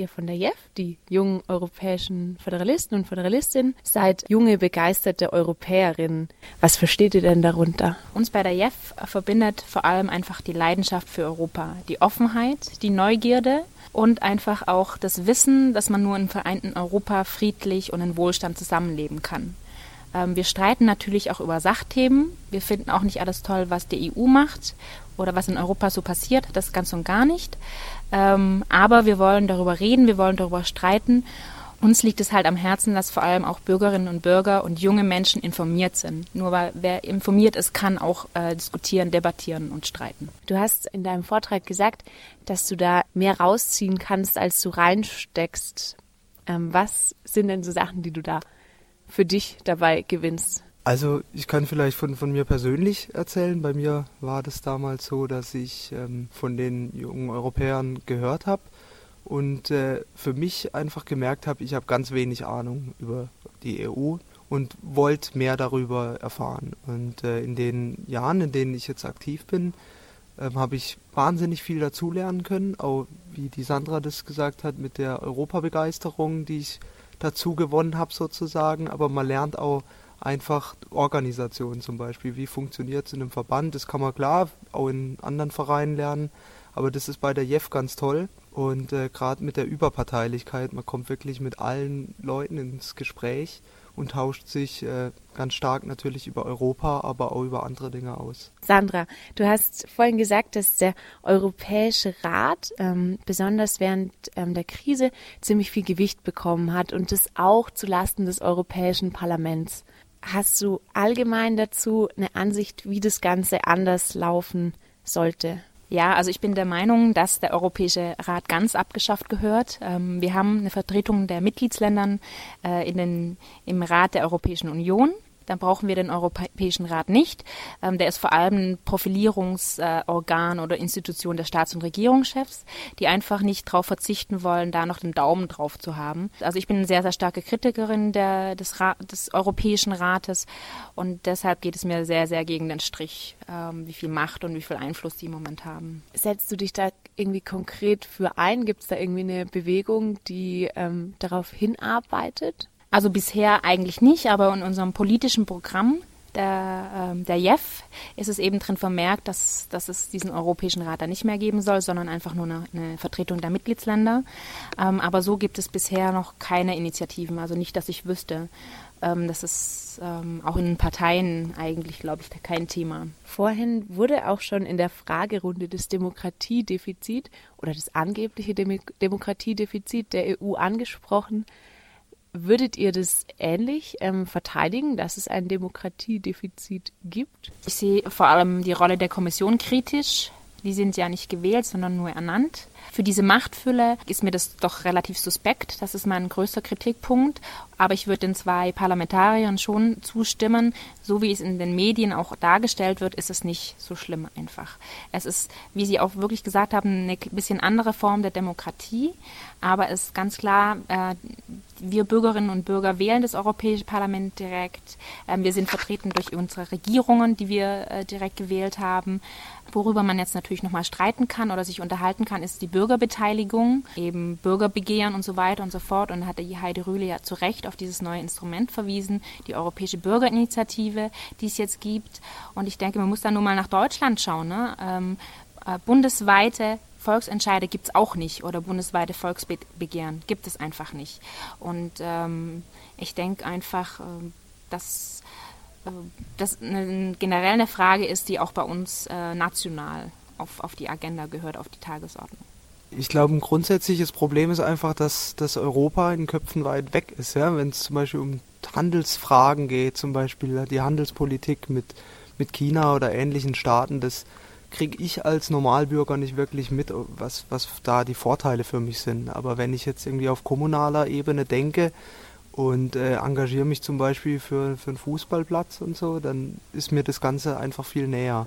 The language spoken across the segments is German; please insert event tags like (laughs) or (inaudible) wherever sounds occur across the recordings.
ihr von der JEF, die jungen europäischen Föderalisten und Föderalistinnen, seid junge, begeisterte Europäerinnen. Was versteht ihr denn darunter? Uns bei der JEF verbindet vor allem einfach die Leidenschaft für Europa, die Offenheit, die Neugierde und einfach auch das Wissen, dass man nur im vereinten Europa friedlich und in Wohlstand zusammenleben kann. Ähm, wir streiten natürlich auch über Sachthemen. Wir finden auch nicht alles toll, was die EU macht oder was in Europa so passiert. Das ganz und gar nicht. Ähm, aber wir wollen darüber reden, wir wollen darüber streiten. Uns liegt es halt am Herzen, dass vor allem auch Bürgerinnen und Bürger und junge Menschen informiert sind. Nur weil wer informiert ist, kann auch äh, diskutieren, debattieren und streiten. Du hast in deinem Vortrag gesagt, dass du da mehr rausziehen kannst, als du reinsteckst. Ähm, was sind denn so Sachen, die du da für dich dabei gewinnst? Also ich kann vielleicht von, von mir persönlich erzählen. Bei mir war das damals so, dass ich ähm, von den jungen Europäern gehört habe und äh, für mich einfach gemerkt habe, ich habe ganz wenig Ahnung über die EU und wollte mehr darüber erfahren. Und äh, in den Jahren, in denen ich jetzt aktiv bin, äh, habe ich wahnsinnig viel dazulernen können, auch wie die Sandra das gesagt hat, mit der Europabegeisterung, die ich dazu gewonnen habe sozusagen, aber man lernt auch einfach Organisation zum Beispiel, wie funktioniert es in einem Verband, das kann man klar auch in anderen Vereinen lernen, aber das ist bei der JEF ganz toll und äh, gerade mit der Überparteilichkeit, man kommt wirklich mit allen Leuten ins Gespräch und tauscht sich äh, ganz stark natürlich über Europa, aber auch über andere Dinge aus. Sandra, du hast vorhin gesagt, dass der Europäische Rat ähm, besonders während ähm, der Krise ziemlich viel Gewicht bekommen hat und das auch zulasten des Europäischen Parlaments. Hast du allgemein dazu eine Ansicht, wie das Ganze anders laufen sollte? Ja, also ich bin der Meinung, dass der Europäische Rat ganz abgeschafft gehört. Ähm, wir haben eine Vertretung der Mitgliedsländern äh, in den, im Rat der Europäischen Union dann brauchen wir den Europäischen Rat nicht. Ähm, der ist vor allem ein Profilierungsorgan äh, oder Institution der Staats- und Regierungschefs, die einfach nicht darauf verzichten wollen, da noch den Daumen drauf zu haben. Also ich bin eine sehr, sehr starke Kritikerin der, des, des Europäischen Rates und deshalb geht es mir sehr, sehr gegen den Strich, ähm, wie viel Macht und wie viel Einfluss die im Moment haben. Setzt du dich da irgendwie konkret für ein? Gibt es da irgendwie eine Bewegung, die ähm, darauf hinarbeitet? Also bisher eigentlich nicht, aber in unserem politischen Programm der, ähm, der JEF ist es eben drin vermerkt, dass, dass es diesen Europäischen Rat da nicht mehr geben soll, sondern einfach nur eine, eine Vertretung der Mitgliedsländer. Ähm, aber so gibt es bisher noch keine Initiativen, also nicht, dass ich wüsste. Ähm, das ist ähm, auch in den Parteien eigentlich, glaube ich, kein Thema. Vorhin wurde auch schon in der Fragerunde das Demokratiedefizit oder das angebliche Dem Demokratiedefizit der EU angesprochen. Würdet ihr das ähnlich ähm, verteidigen, dass es ein Demokratiedefizit gibt? Ich sehe vor allem die Rolle der Kommission kritisch. Die sind ja nicht gewählt, sondern nur ernannt. Für diese Machtfülle ist mir das doch relativ suspekt. Das ist mein größter Kritikpunkt. Aber ich würde den zwei Parlamentariern schon zustimmen. So wie es in den Medien auch dargestellt wird, ist es nicht so schlimm einfach. Es ist, wie Sie auch wirklich gesagt haben, eine bisschen andere Form der Demokratie. Aber es ist ganz klar, äh, wir Bürgerinnen und Bürger wählen das Europäische Parlament direkt. Ähm, wir sind vertreten durch unsere Regierungen, die wir äh, direkt gewählt haben. Worüber man jetzt natürlich nochmal streiten kann oder sich unterhalten kann, ist die Bürgerbeteiligung, eben Bürgerbegehren und so weiter und so fort. Und hat die Heidi Rühle ja zu Recht auf dieses neue Instrument verwiesen, die Europäische Bürgerinitiative, die es jetzt gibt. Und ich denke, man muss da nur mal nach Deutschland schauen. Ne? Ähm, äh, bundesweite Volksentscheide gibt es auch nicht oder bundesweite Volksbegehren gibt es einfach nicht. Und ähm, ich denke einfach, äh, dass äh, das generell eine Frage ist, die auch bei uns äh, national auf, auf die Agenda gehört, auf die Tagesordnung. Ich glaube, ein grundsätzliches Problem ist einfach, dass, dass Europa in Köpfen weit weg ist. Ja? Wenn es zum Beispiel um Handelsfragen geht, zum Beispiel die Handelspolitik mit, mit China oder ähnlichen Staaten, das, kriege ich als Normalbürger nicht wirklich mit, was, was da die Vorteile für mich sind. Aber wenn ich jetzt irgendwie auf kommunaler Ebene denke und äh, engagiere mich zum Beispiel für, für einen Fußballplatz und so, dann ist mir das Ganze einfach viel näher.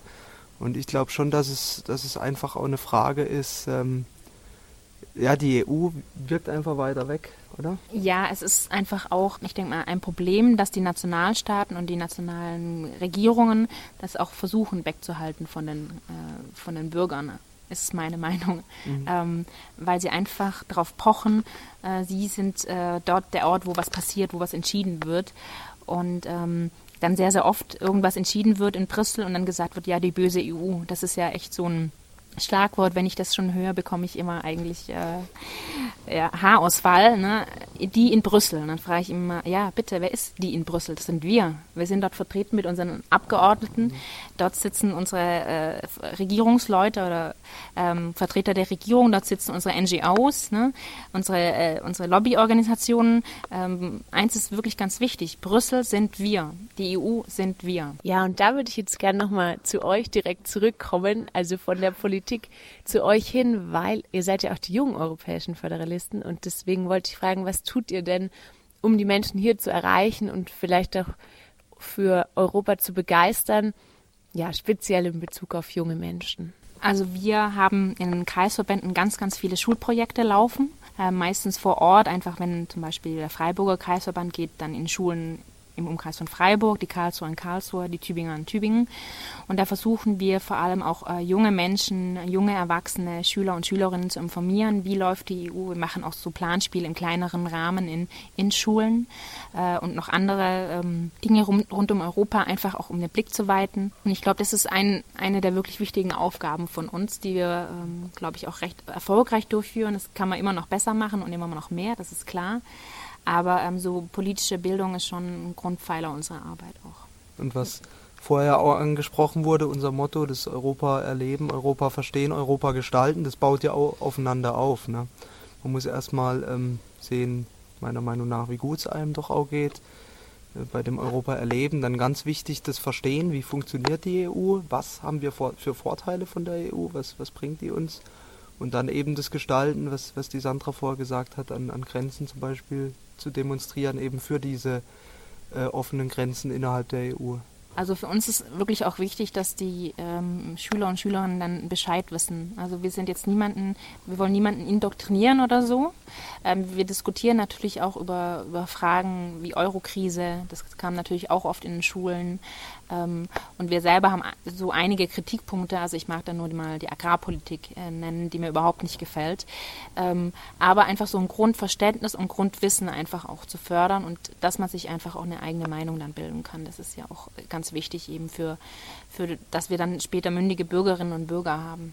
Und ich glaube schon, dass es, dass es einfach auch eine Frage ist, ähm, ja, die EU wirkt einfach weiter weg, oder? Ja, es ist einfach auch, ich denke mal, ein Problem, dass die Nationalstaaten und die nationalen Regierungen das auch versuchen wegzuhalten von den, äh, von den Bürgern. ist meine (laughs) Meinung, mhm. ähm, weil sie einfach darauf pochen, äh, sie sind äh, dort der Ort, wo was passiert, wo was entschieden wird. Und ähm, dann sehr, sehr oft irgendwas entschieden wird in Brüssel und dann gesagt wird, ja, die böse EU. Das ist ja echt so ein Schlagwort, wenn ich das schon höre, bekomme ich immer eigentlich äh, ja, Haarausfall. Ne? Die in Brüssel. Und dann frage ich immer, ja, bitte, wer ist die in Brüssel? Das sind wir. Wir sind dort vertreten mit unseren Abgeordneten. Dort sitzen unsere äh, Regierungsleute oder ähm, Vertreter der Regierung. Dort sitzen unsere NGOs, ne? unsere, äh, unsere Lobbyorganisationen. Ähm, eins ist wirklich ganz wichtig. Brüssel sind wir. Die EU sind wir. Ja, und da würde ich jetzt gerne nochmal zu euch direkt zurückkommen. Also von der Politik Politik zu euch hin, weil ihr seid ja auch die jungen europäischen Föderalisten und deswegen wollte ich fragen, was tut ihr denn, um die Menschen hier zu erreichen und vielleicht auch für Europa zu begeistern, ja, speziell in Bezug auf junge Menschen? Also wir haben in den Kreisverbänden ganz, ganz viele Schulprojekte laufen, äh, meistens vor Ort, einfach wenn zum Beispiel der Freiburger Kreisverband geht, dann in Schulen im Umkreis von Freiburg, die Karlsruhe in Karlsruhe, die Tübinger in Tübingen. Und da versuchen wir vor allem auch äh, junge Menschen, junge Erwachsene, Schüler und Schülerinnen zu informieren, wie läuft die EU. Wir machen auch so Planspiele im kleineren Rahmen in, in Schulen äh, und noch andere ähm, Dinge rund, rund um Europa, einfach auch um den Blick zu weiten. Und ich glaube, das ist ein, eine der wirklich wichtigen Aufgaben von uns, die wir, ähm, glaube ich, auch recht erfolgreich durchführen. Das kann man immer noch besser machen und immer noch mehr, das ist klar. Aber ähm, so politische Bildung ist schon ein Grundpfeiler unserer Arbeit auch. Und was vorher auch angesprochen wurde, unser Motto, das Europa erleben, Europa verstehen, Europa gestalten, das baut ja auch aufeinander auf. Ne? Man muss erstmal ähm, sehen, meiner Meinung nach, wie gut es einem doch auch geht äh, bei dem Europa erleben. Dann ganz wichtig das Verstehen, wie funktioniert die EU, was haben wir für Vorteile von der EU, was, was bringt die uns. Und dann eben das Gestalten, was, was die Sandra vorgesagt hat, an, an Grenzen zum Beispiel zu demonstrieren, eben für diese äh, offenen Grenzen innerhalb der EU. Also für uns ist wirklich auch wichtig, dass die ähm, Schüler und Schülerinnen dann Bescheid wissen. Also wir sind jetzt niemanden, wir wollen niemanden indoktrinieren oder so. Ähm, wir diskutieren natürlich auch über, über Fragen wie Eurokrise. Das kam natürlich auch oft in den Schulen. Ähm, und wir selber haben so einige Kritikpunkte. Also ich mag da nur mal die Agrarpolitik äh, nennen, die mir überhaupt nicht gefällt. Ähm, aber einfach so ein Grundverständnis und Grundwissen einfach auch zu fördern und dass man sich einfach auch eine eigene Meinung dann bilden kann. Das ist ja auch ganz wichtig eben für, für dass wir dann später mündige Bürgerinnen und Bürger haben.